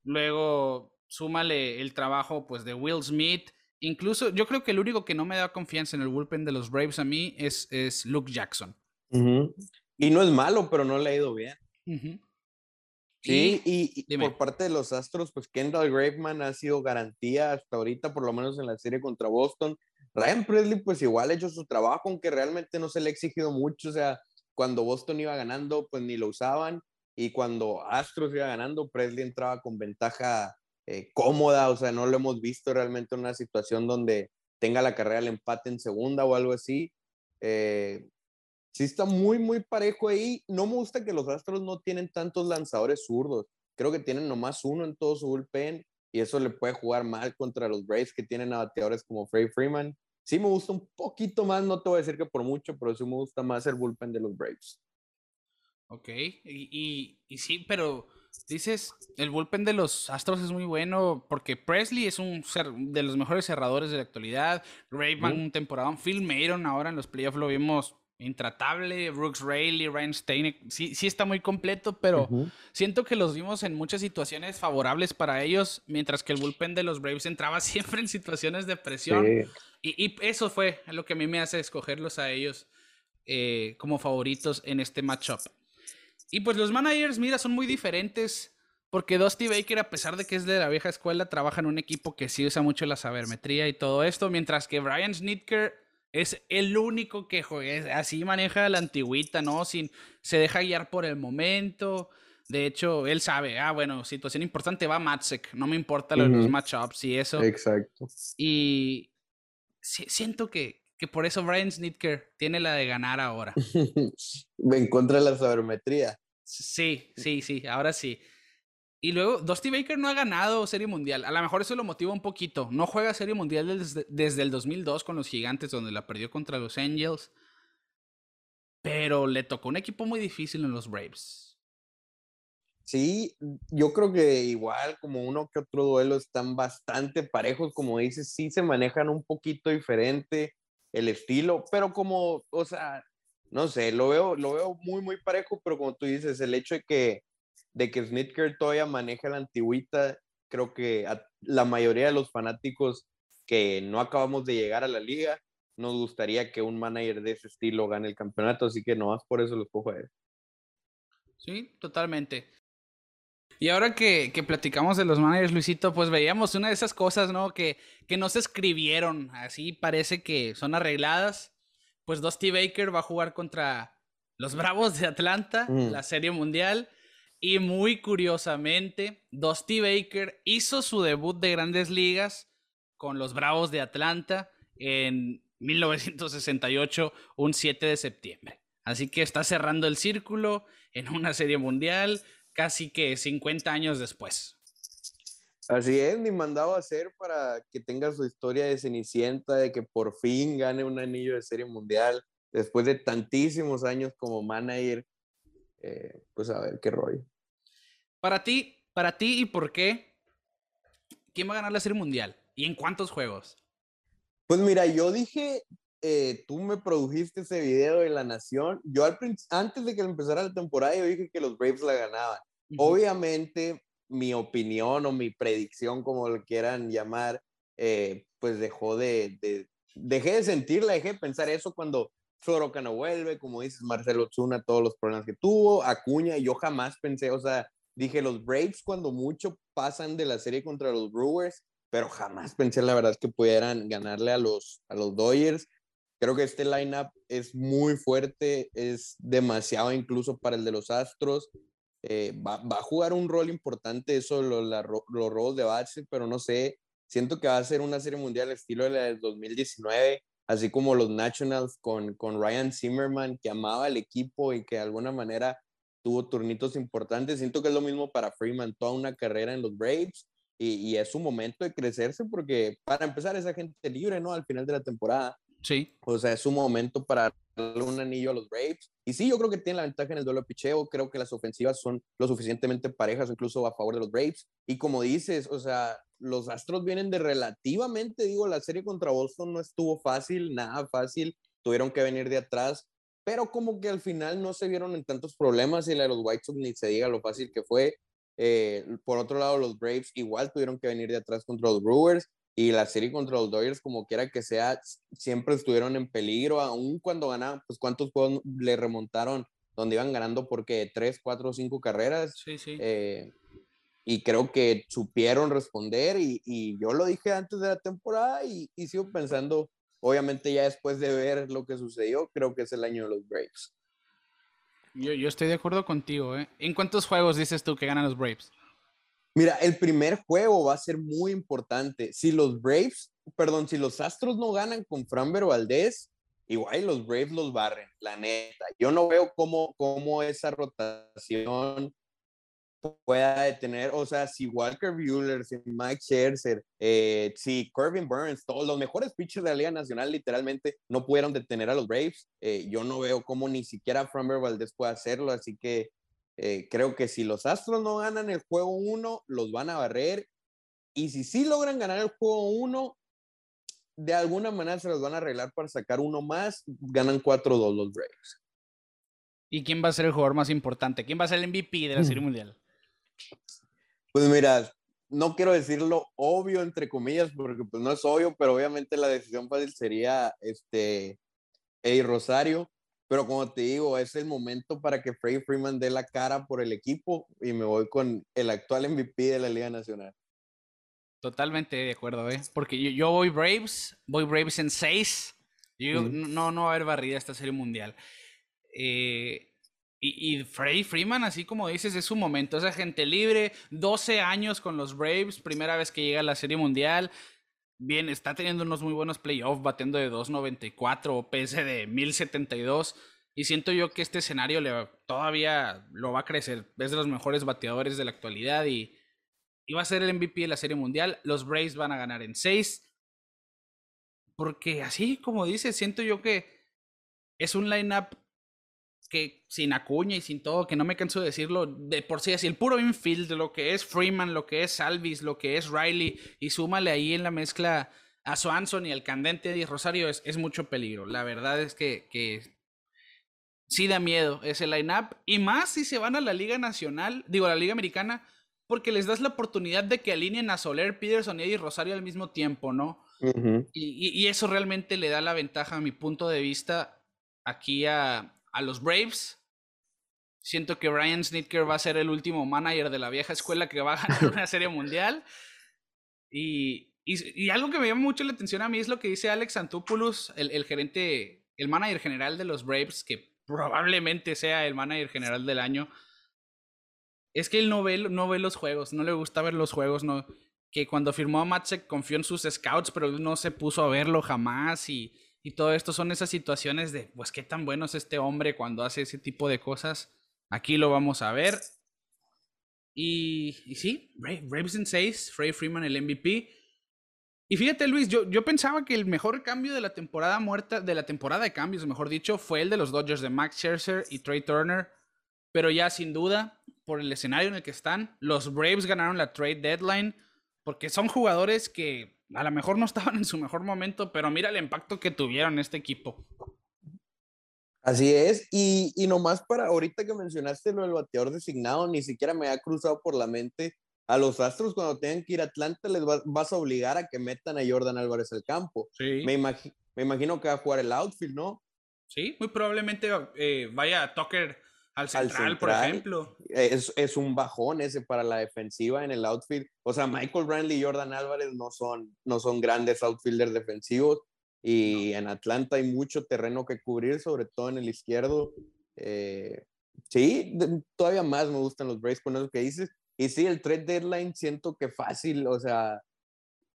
Luego, súmale el trabajo pues de Will Smith. Incluso, yo creo que el único que no me da confianza en el bullpen de los Braves a mí es, es Luke Jackson. Y no es malo, pero no le ha ido bien. Sí, y, por parte de los Astros, pues Kendall Graveman ha sido garantía hasta ahorita, por lo menos en la serie contra Boston. Ryan Presley, pues igual ha hecho su trabajo, aunque realmente no se le ha exigido mucho. O sea, cuando Boston iba ganando, pues ni lo usaban. Y cuando Astros iba ganando, Presley entraba con ventaja eh, cómoda. O sea, no lo hemos visto realmente en una situación donde tenga la carrera al empate en segunda o algo así. Eh, sí está muy, muy parejo ahí. No me gusta que los Astros no tienen tantos lanzadores zurdos. Creo que tienen nomás uno en todo su bullpen y eso le puede jugar mal contra los Braves que tienen a bateadores como Frey Freeman. Sí me gusta un poquito más, no te voy a decir que por mucho, pero sí me gusta más el bullpen de los Braves. Ok, y, y, sí, pero dices, el bullpen de los Astros es muy bueno porque Presley es un de los mejores cerradores de la actualidad. Raveman, un temporada. Phil Mayron ahora en los playoffs lo vimos intratable, Brooks Rayleigh, Ryan Stein, sí, sí está muy completo, pero siento que los vimos en muchas situaciones favorables para ellos, mientras que el bullpen de los Braves entraba siempre en situaciones de presión. Y, eso fue lo que a mí me hace escogerlos a ellos eh, como favoritos en este matchup. Y pues los managers, mira, son muy diferentes. Porque Dusty Baker, a pesar de que es de la vieja escuela, trabaja en un equipo que sí usa mucho la sabermetría y todo esto, mientras que Brian Snitker es el único que juega, así maneja la antigüita, ¿no? Sin, se deja guiar por el momento. De hecho, él sabe, ah, bueno, situación importante va Matsek, no me importa los matchups y eso. Exacto. Y siento que, que por eso Brian Snitker tiene la de ganar ahora. en contra de la sabermetría. Sí, sí, sí, ahora sí. Y luego, Dusty Baker no ha ganado Serie Mundial. A lo mejor eso lo motiva un poquito. No juega Serie Mundial desde, desde, el 2002 con los Gigantes, donde la perdió contra los Angels. Pero le tocó un equipo muy difícil en los Braves. Sí, yo creo que igual como uno que otro duelo están bastante parejos, como dices, sí se manejan un poquito diferente el estilo, pero como, o sea, no sé, lo veo, lo veo muy, muy parejo, pero como tú dices, el hecho de que de que Snitker todavía maneja la antigüita, creo que la mayoría de los fanáticos que no acabamos de llegar a la liga, nos gustaría que un manager de ese estilo gane el campeonato, así que no más por eso los cojo a él. Sí, totalmente. Y ahora que, que, platicamos de los managers, Luisito, pues veíamos una de esas cosas, ¿no? Que, que no se escribieron, así parece que son arregladas. Pues Dusty Baker va a jugar contra los Bravos de Atlanta, mm. la Serie Mundial. Y muy curiosamente, Dusty Baker hizo su debut de grandes ligas con los Bravos de Atlanta en 1968, un 7 de septiembre. Así que está cerrando el círculo en una serie mundial casi que 50 años después. Así es, ni mandado a hacer para que tenga su historia de Cenicienta, de que por fin gane un anillo de serie mundial después de tantísimos años como manager. Eh, pues a ver qué rollo. Para ti, para ti y por qué, ¿quién va a ganar la Serie Mundial? ¿Y en cuántos juegos? Pues mira, yo dije, eh, tú me produjiste ese video de La Nación. Yo al antes de que empezara la temporada, yo dije que los Braves la ganaban. Obviamente, mi opinión o mi predicción, como lo quieran llamar, eh, pues dejó de, de, dejé de sentirla, dejé de pensar eso cuando Floroca no vuelve, como dices, Marcelo Zuna, todos los problemas que tuvo, Acuña, yo jamás pensé, o sea, Dije, los Braves cuando mucho pasan de la serie contra los Brewers, pero jamás pensé la verdad que pudieran ganarle a los, a los Dodgers. Creo que este lineup es muy fuerte, es demasiado incluso para el de los Astros. Eh, va, a jugar un rol importante eso, los, los robos de base, pero no sé, siento que va a ser una serie mundial estilo de la del 2019, así como los Nationals con, con Ryan Zimmerman, que amaba el equipo y que de alguna manera tuvo turnitos importantes. Siento que es lo mismo para Freeman, toda una carrera en los Braves y, y es su momento de crecerse porque para empezar es agente libre, ¿no? Al final de la temporada. Sí. O sea, es su momento para darle un anillo a los Braves. Y sí, yo creo que tiene la ventaja en el duelo de picheo. Creo que las ofensivas son lo suficientemente parejas, incluso a favor de los Braves. Y como dices, o sea, los Astros vienen de relativamente, digo, la serie contra Boston no estuvo fácil, nada fácil. Tuvieron que venir de atrás pero como que al final no se vieron en tantos problemas y la de los White Sox ni se diga lo fácil que fue. Eh, por otro lado, los Braves igual tuvieron que venir de atrás contra los Brewers y la serie contra los Dodgers, como quiera que sea, siempre estuvieron en peligro, aun cuando ganaban, pues cuántos juegos le remontaron donde iban ganando porque tres, cuatro, cinco carreras. Sí, sí. Eh, y creo que supieron responder y, y, yo lo dije antes de la temporada y, y sigo pensando Obviamente ya después de ver lo que sucedió, creo que es el año de los Braves. Yo, yo estoy de acuerdo contigo. ¿eh? ¿En cuántos juegos dices tú que ganan los Braves? Mira, el primer juego va a ser muy importante. Si los Braves, perdón, si los Astros no ganan con Framber Valdez, igual los Braves los barren, la neta. Yo no veo cómo, cómo esa rotación pueda detener, o sea, si Walker Buehler, si Mike Scherzer, eh, si Corbin Burns, todos los mejores pitchers de la Liga Nacional literalmente no pudieron detener a los Braves, eh, yo no veo cómo ni siquiera Framber Valdez puede hacerlo, así que eh, creo que si los Astros no ganan el juego 1, los van a barrer, y si sí logran ganar el juego 1, de alguna manera se los van a arreglar para sacar uno más, ganan 4-2 los Braves. ¿Y quién va a ser el jugador más importante? ¿Quién va a ser el MVP de la Serie Mundial? Pues mira, no quiero decirlo obvio, entre comillas, porque pues no es obvio, pero obviamente la decisión fácil sería este, Eddie Rosario, pero como te digo, es el momento para que Freddie Freeman dé la cara por el equipo y me voy con el actual MVP de la Liga Nacional. Totalmente de acuerdo, ¿eh? Porque yo, yo voy Braves, voy Braves en 6. Yo, no, no va a haber barrida esta serie mundial. Eh, y, y Freeman, así como dices, es su momento. Es agente libre, 12 años con los Braves, primera vez que llega a la Serie Mundial. Bien, está teniendo unos muy buenos playoffs, batiendo de 2.94, PS de 1.072. Y siento yo que este escenario le, todavía lo va a crecer. Es de los mejores bateadores de la actualidad y, y va a ser el MVP de la Serie Mundial. Los Braves van a ganar en 6. Porque así como dices, siento yo que es un lineup que sin Acuña y sin todo, que no me canso de decirlo, de por sí, así el puro infield, lo que es Freeman, lo que es Salvis, lo que es Riley, y súmale ahí en la mezcla a Swanson y al candente de Rosario, es, es, mucho peligro. La verdad es que, que sí da miedo ese line-up, y más si se van a la Liga Nacional, digo, a la Liga Americana, porque les das la oportunidad de que alineen a Soler, Peterson y Eddie Rosario al mismo tiempo, ¿no? Uh -huh. y, y, y eso realmente le da la ventaja, a mi punto de vista, aquí a, a los Braves. Siento que Brian Snitker va a ser el último manager de la vieja escuela que va a ganar una serie mundial. Y, y, algo que me llama mucho la atención a mí es lo que dice Alex Antopoulos, el, el, gerente, el manager general de los Braves, que probablemente sea el manager general del año. Es que él no ve, no ve los juegos, no le gusta ver los juegos, no, que cuando firmó a Matzek confió en sus scouts, pero no se puso a verlo jamás y y todo esto son esas situaciones de, pues, qué tan bueno es este hombre cuando hace ese tipo de cosas. Aquí lo vamos a ver. Y, y sí, Braves en 6, Frey Freeman el MVP. Y fíjate, Luis, yo, yo pensaba que el mejor cambio de la temporada muerta, de la temporada de cambios, mejor dicho, fue el de los Dodgers de Max Scherzer y Trey Turner. Pero ya sin duda, por el escenario en el que están, los Braves ganaron la trade deadline porque son jugadores que a lo mejor no estaban en su mejor momento, pero mira el impacto que tuvieron este equipo. Así es, y, y nomás para ahorita que mencionaste lo del bateador designado, ni siquiera me ha cruzado por la mente a los Astros cuando tengan que ir a Atlanta, les va, vas a obligar a que metan a Jordan Álvarez al campo. Sí. Me, imagi me imagino que va a jugar el outfield, ¿no? Sí, muy probablemente eh, vaya Tucker al central, al central, por ejemplo. Es, es, un bajón ese para la defensiva en el outfield. O sea, Michael Brantley y Jordan Álvarez no son, no son grandes outfielders defensivos. Y no. en Atlanta hay mucho terreno que cubrir, sobre todo en el izquierdo. Eh, sí, todavía más me gustan los Braves con eso que dices. Y sí, el trade deadline siento que fácil, o sea,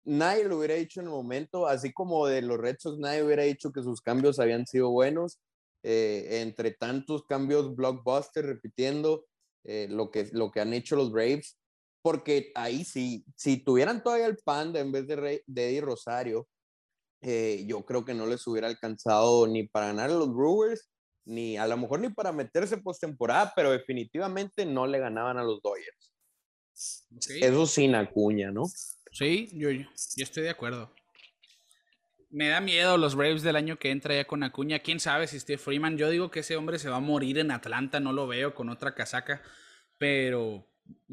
nadie lo hubiera dicho en el momento, así como de los Red Sox nadie hubiera dicho que sus cambios habían sido buenos. Eh, entre tantos cambios blockbuster, repitiendo eh, lo, que, lo que han hecho los Braves, porque ahí sí, si tuvieran todavía el Panda en vez de, de Eddie Rosario, eh, yo creo que no les hubiera alcanzado ni para ganar a los Brewers, ni a lo mejor ni para meterse postemporada, pero definitivamente no le ganaban a los Dodgers. Eso sin acuña, ¿no? Sí, yo, yo, estoy de acuerdo. Me da miedo los Braves del año que entra ya con Acuña. Quién sabe si Steve Freeman. Yo digo que ese hombre se va a morir en Atlanta. No lo veo con otra casaca. Pero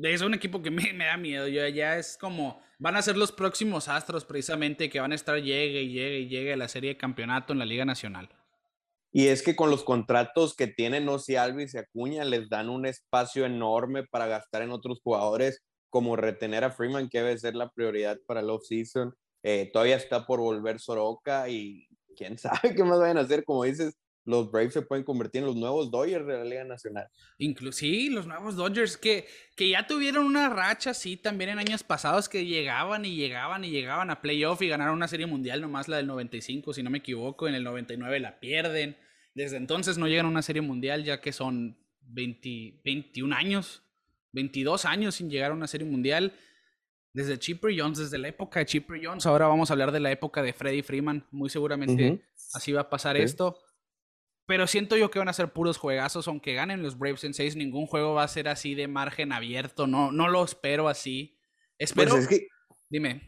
es un equipo que me, da miedo. Yo, ya es como. Van a ser los próximos astros, precisamente, que van a estar llegue y llegue y llegue a la serie de campeonato en la Liga Nacional. Y es que con los contratos que tienen Ozzy Alvis y Acuña les dan un espacio enorme para gastar en otros jugadores como retener a Freeman, que debe ser la prioridad para el off-season. Eh, todavía está por volver Soroka y quién sabe qué más vayan a hacer. Como dices, los Braves se pueden convertir en los nuevos Dodgers de la Liga Nacional. Inclusive los nuevos Dodgers que, que ya tuvieron una racha, sí, también en años pasados que llegaban y llegaban y llegaban a playoff y ganaron una serie mundial, nomás la del 95, si no me equivoco, en el 99 la pierden. Desde entonces no llegan a una serie mundial ya que son 20, 21 años 22 años sin llegar a una serie mundial. Desde Chipper Jones, desde la época de Chipper Jones. Ahora vamos a hablar de la época de Freddie Freeman. Muy seguramente así va a pasar esto. Pero siento yo que van a ser puros juegazos. Aunque ganen los Braves en 6, ningún juego va a ser así de margen abierto. No, no lo espero así. Espero. Pues es que, Dime.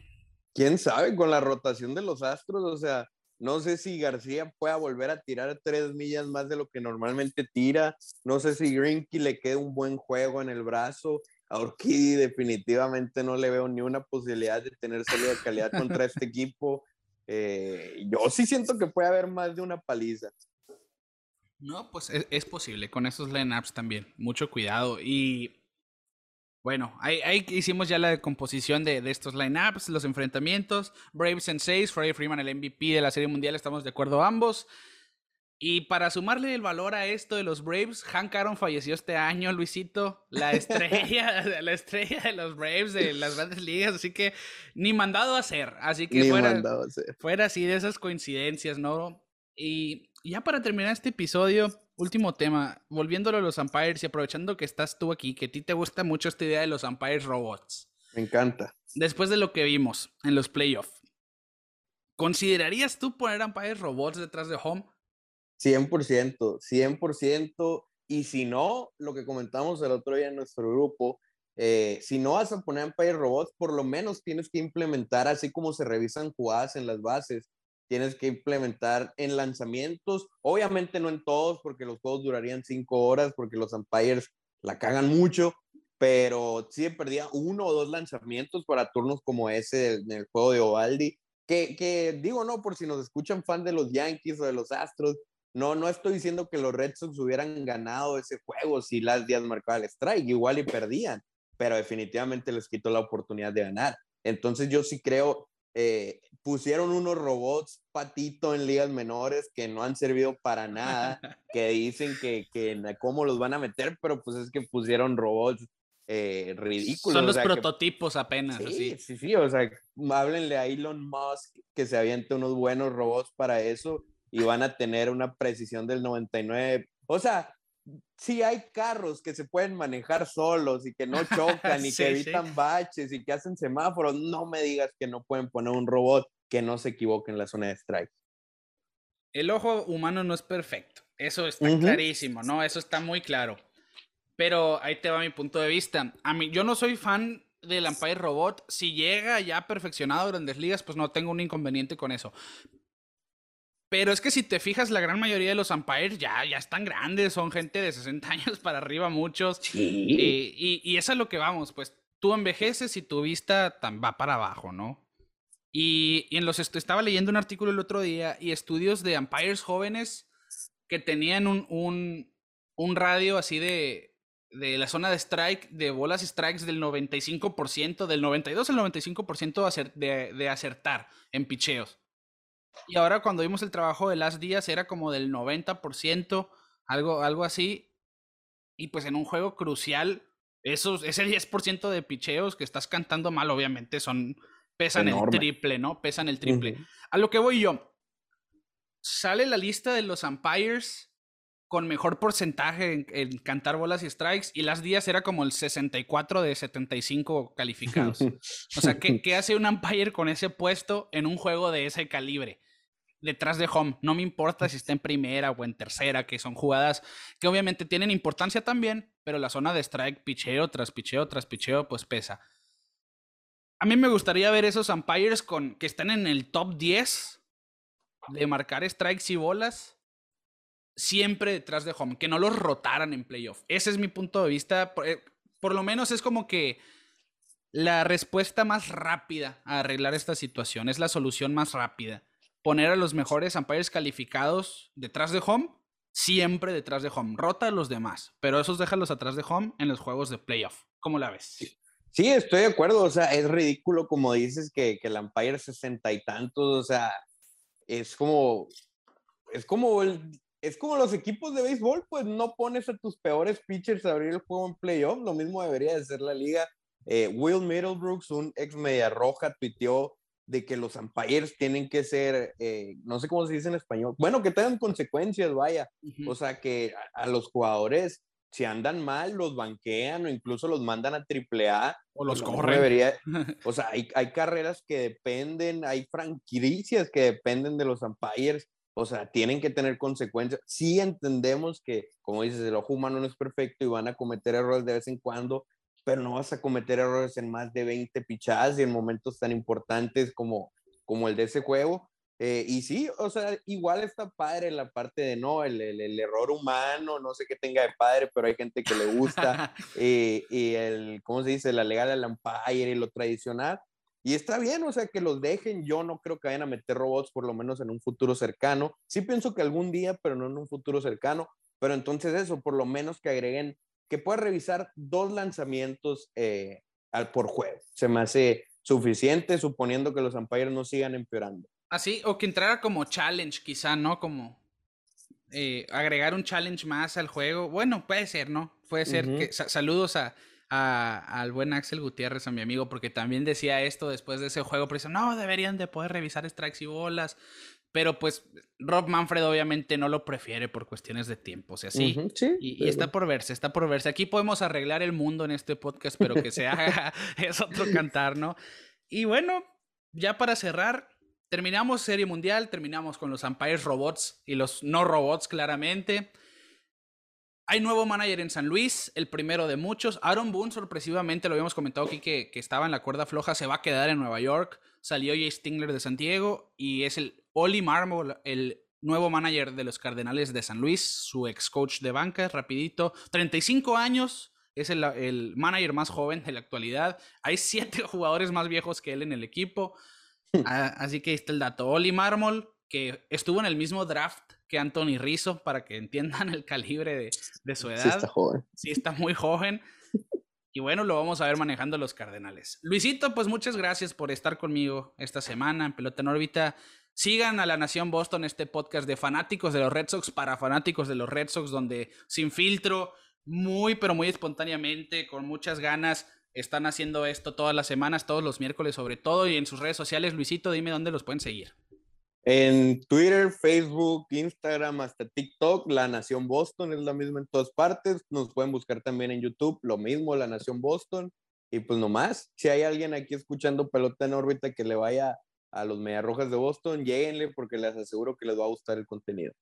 ¿Quién sabe? Con la rotación de los astros, o sea, no sé si García pueda volver a tirar tres millas más de lo que normalmente tira. No sé si Grinky le quede un buen juego en el brazo. A Urquidy definitivamente no le veo ni una posibilidad de tener salida de calidad contra este equipo. Eh, yo sí siento que puede haber más de una paliza. No, pues es, es posible con esos lineups también. Mucho cuidado. Y bueno, ahí, hicimos ya la composición de, de estos lineups, los enfrentamientos. Braves en 6, Freddie Freeman el MVP de la Serie Mundial, estamos de acuerdo ambos. Y para sumarle el valor a esto de los Braves, Hank Aaron falleció este año, Luisito, la estrella, la estrella de los Braves de las grandes ligas, así que ni mandado a hacer, así que fuera, fuera así de esas coincidencias, ¿no? Y ya para terminar este episodio, último tema, volviéndolo a los umpires y aprovechando que estás tú aquí, que a ti te gusta mucho esta idea de los umpires robots. Me encanta. Después de lo que vimos en los playoffs, ¿considerarías tú poner umpires robots detrás de home? 100%, 100%. Y si no, lo que comentamos el otro día en nuestro grupo, eh, si no vas a poner umpires robots, por lo menos tienes que implementar, así como se revisan jugadas en las bases, tienes que implementar en lanzamientos, obviamente no en todos, porque los juegos durarían cinco horas, porque los umpires la cagan mucho, pero sí perdía uno o dos lanzamientos para turnos como ese en el juego de Ovaldi, que, que digo, no, por si nos escuchan fan de los Yankees o de los Astros, no, no estoy diciendo que los Red Sox hubieran ganado ese juego si las días marcaba el strike, igual y perdían, pero definitivamente les quitó la oportunidad de ganar. Entonces yo sí creo eh, pusieron unos robots patito en ligas menores que no han servido para nada, que dicen que, que cómo los van a meter, pero pues es que pusieron robots eh, ridículos. Son los prototipos apenas. Sí, sí, sí, o sea, háblenle a Elon Musk que se aviente unos buenos robots para eso y van a tener una precisión del 99. O sea, si hay carros que se pueden manejar solos y que no chocan y que evitan baches y que hacen semáforos, no me digas que no pueden poner un robot que no se equivoque en la zona de strike. El ojo humano no es perfecto, eso está clarísimo, ¿no? Eso está muy claro. Pero ahí te va mi punto de vista. A mí, yo no soy fan del Empire Robot. Si llega ya perfeccionado a grandes ligas, pues no tengo un inconveniente con eso. Pero es que si te fijas, la gran mayoría de los umpires ya, ya están grandes, son gente de 60 años para arriba, muchos. Sí. Y, y, eso es lo que vamos, pues tú envejeces y tu vista va para abajo, ¿no? Y, y en los estaba leyendo un artículo el otro día y estudios de umpires jóvenes que tenían un, un, un radio así de, de la zona de strike, de bolas strikes del 95%, del 92 al 95% de, de acertar en picheos. Y ahora cuando vimos el trabajo de las días era como del 90%, algo, algo así. Y pues en un juego crucial, esos, ese 10% de picheos que estás cantando mal, obviamente son pesan el triple, ¿no? Pesan el triple. A lo que voy yo, sale la lista de los umpires con mejor porcentaje en, cantar bolas y strikes y las días era como el 64 de 75 calificados. O sea, ¿qué, ¿qué, hace un umpire con ese puesto en un juego de ese calibre? Detrás de home. No me importa si está en primera o en tercera, que son jugadas que obviamente tienen importancia también, pero la zona de strike, picheo tras picheo tras picheo, pues pesa. A mí me gustaría ver esos umpires con, que están en el top 10 de marcar strikes y bolas siempre detrás de home, que no los rotaran en playoff. Ese es mi punto de vista. Eh, por, lo menos es como que la respuesta más rápida a arreglar esta situación, es la solución más rápida. Poner a los mejores umpires calificados detrás de home, siempre detrás de home. Rota a los demás, pero esos déjalos atrás de home en los juegos de playoff. ¿Cómo la ves? Sí, estoy de acuerdo. O sea, es ridículo como dices que, que el umpire sesenta y tantos, o sea, es como, es como el, es como los equipos de béisbol, pues no pones a tus peores pitchers a abrir el juego en playoff, lo mismo debería de ser la liga. Eh, Will Middlebrooks, un ex media roja, tuiteó de que los umpires tienen que ser, eh, no sé cómo se dice en español, bueno, que tengan consecuencias, vaya. O sea, que a, los jugadores, si andan mal, los banquean o incluso los mandan a AAA. O los corren. o sea, hay, hay carreras que dependen, hay franquicias que dependen de los umpires o sea, tienen que tener consecuencias. Sí entendemos que, como dices, el ojo humano no es perfecto y van a cometer errores de vez en cuando, pero no vas a cometer errores en más de 20 pichadas y en momentos tan importantes como, como el de ese juego. Eh, y sí, o sea, igual está padre la parte de no, el, el, error humano, no sé qué tenga de padre, pero hay gente que le gusta. Eh, y el, ¿cómo se dice? La legal al umpire y lo tradicional. Y está bien, o sea, que los dejen. Yo no creo que vayan a meter robots, por lo menos en un futuro cercano. Sí pienso que algún día, pero no en un futuro cercano. Pero entonces eso, por lo menos que agreguen, que pueda revisar dos lanzamientos eh, al, por juego. Se me hace suficiente, suponiendo que los umpires no sigan empeorando. Así, o que entrara como challenge, quizá, ¿no? Como eh, agregar un challenge más al juego. Bueno, puede ser, ¿no? Puede ser que saludos a al buen Axel Gutiérrez, a mi amigo, porque también decía esto después de ese juego, pero dice, no, deberían de poder revisar strikes y bolas. Pero pues Rob Manfred obviamente no lo prefiere por cuestiones de tiempo, o sea, sí. y, está por verse, está por verse. Aquí podemos arreglar el mundo en este podcast, pero que se haga es otro cantar, ¿no? Y bueno, ya para cerrar, terminamos Serie Mundial, terminamos con los umpires robots y los no robots claramente. Hay nuevo manager en San Luis, el primero de muchos. Aaron Boone, sorpresivamente, lo habíamos comentado aquí que, estaba en la cuerda floja, se va a quedar en Nueva York. Salió Jay Stingler de San Diego y es el Oli Marmol, el nuevo manager de los Cardenales de San Luis, su ex coach de banca, rapidito. 35 años, es el, el manager más joven de la actualidad. Hay siete jugadores más viejos que él en el equipo. Así que ahí está el dato. Oli Marmol, que estuvo en el mismo draft que Anthony Rizzo, para que entiendan el calibre de, su edad. Sí está joven. Sí está muy joven. Y bueno, lo vamos a ver manejando los Cardenales. Luisito, pues muchas gracias por estar conmigo esta semana en Pelota en órbita. Sigan a la Nación Boston este podcast de fanáticos de los Red Sox para fanáticos de los Red Sox, donde sin filtro, muy pero muy espontáneamente, con muchas ganas, están haciendo esto todas las semanas, todos los miércoles sobre todo, y en sus redes sociales. Luisito, dime dónde los pueden seguir. En Twitter, Facebook, Instagram, hasta TikTok, La Nación Boston es la misma en todas partes. Nos pueden buscar también en YouTube, lo mismo, La Nación Boston. Y pues nomás, si hay alguien aquí escuchando pelota en órbita que le vaya a los Mediarrojas de Boston, lléguenle porque les aseguro que les va a gustar el contenido.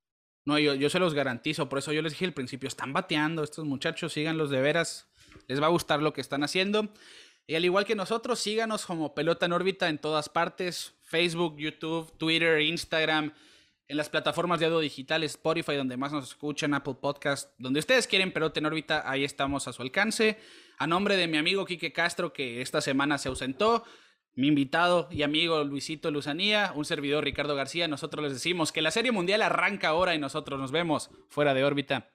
No, yo, yo se los garantizo, por eso yo les dije al principio, están bateando estos muchachos, síganlos de veras, les va a gustar lo que están haciendo. Y al igual que nosotros, síganos como Pelota en órbita en todas partes, Facebook, YouTube, Twitter, Instagram, en las plataformas de audio digital, Spotify, donde más nos escuchan, Apple Podcast, donde ustedes quieren Pelota en órbita, ahí estamos a su alcance. A nombre de mi amigo Quique Castro, que esta semana se ausentó, mi invitado y amigo Luisito Luzanía, un servidor Ricardo García, nosotros les decimos que la Serie Mundial arranca ahora y nosotros nos vemos fuera de órbita.